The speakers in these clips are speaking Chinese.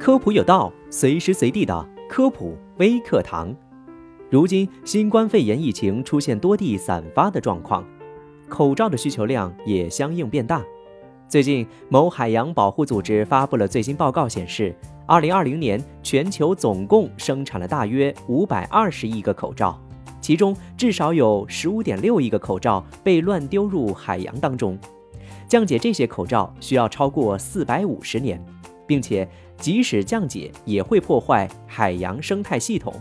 科普有道，随时随地的科普微课堂。如今新冠肺炎疫情出现多地散发的状况，口罩的需求量也相应变大。最近，某海洋保护组织发布了最新报告，显示，二零二零年全球总共生产了大约五百二十亿个口罩，其中至少有十五点六亿个口罩被乱丢入海洋当中。降解这些口罩需要超过四百五十年。并且，即使降解，也会破坏海洋生态系统。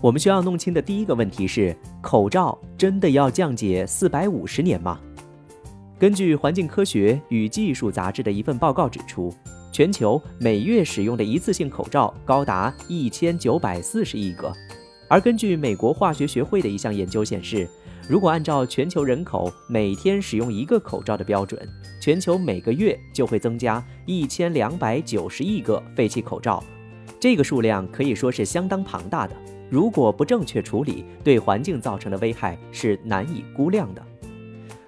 我们需要弄清的第一个问题是：口罩真的要降解四百五十年吗？根据《环境科学与技术杂志》的一份报告指出，全球每月使用的一次性口罩高达一千九百四十亿个。而根据美国化学学会的一项研究显示，如果按照全球人口每天使用一个口罩的标准，全球每个月就会增加一千两百九十亿个废弃口罩，这个数量可以说是相当庞大的。如果不正确处理，对环境造成的危害是难以估量的。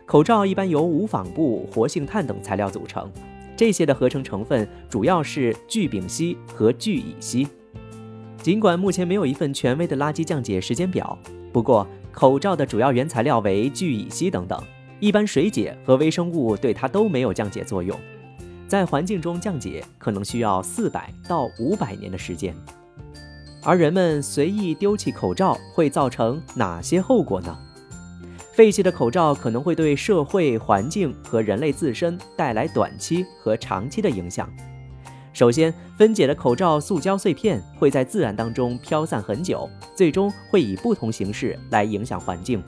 口罩一般由无纺布、活性炭等材料组成，这些的合成成分主要是聚丙烯和聚乙烯。尽管目前没有一份权威的垃圾降解时间表，不过。口罩的主要原材料为聚乙烯等等，一般水解和微生物对它都没有降解作用，在环境中降解可能需要四百到五百年的时间。而人们随意丢弃口罩会造成哪些后果呢？废弃的口罩可能会对社会环境和人类自身带来短期和长期的影响。首先，分解的口罩塑胶碎片会在自然当中飘散很久，最终会以不同形式来影响环境。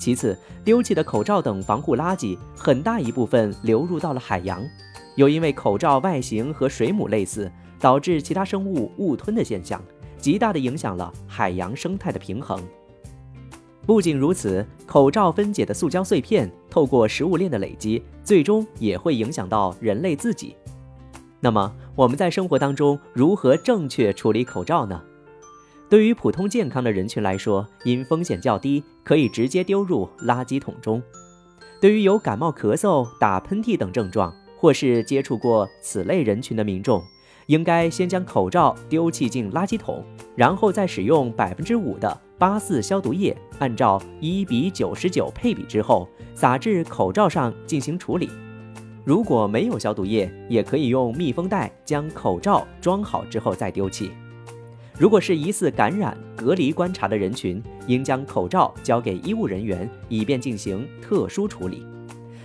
其次，丢弃的口罩等防护垃圾很大一部分流入到了海洋，又因为口罩外形和水母类似，导致其他生物误吞的现象，极大的影响了海洋生态的平衡。不仅如此，口罩分解的塑胶碎片透过食物链的累积，最终也会影响到人类自己。那么我们在生活当中如何正确处理口罩呢？对于普通健康的人群来说，因风险较低，可以直接丢入垃圾桶中。对于有感冒、咳嗽、打喷嚏等症状，或是接触过此类人群的民众，应该先将口罩丢弃进垃圾桶，然后再使用百分之五的八四消毒液，按照一比九十九配比之后，撒至口罩上进行处理。如果没有消毒液，也可以用密封袋将口罩装好之后再丢弃。如果是疑似感染、隔离观察的人群，应将口罩交给医务人员，以便进行特殊处理。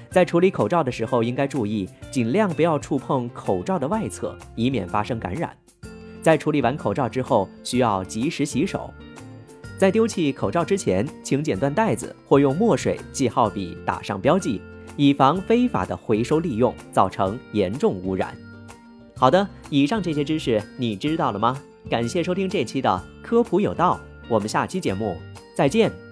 在处理口罩的时候，应该注意尽量不要触碰口罩的外侧，以免发生感染。在处理完口罩之后，需要及时洗手。在丢弃口罩之前，请剪断带子，或用墨水记号笔打上标记。以防非法的回收利用造成严重污染。好的，以上这些知识你知道了吗？感谢收听这期的科普有道，我们下期节目再见。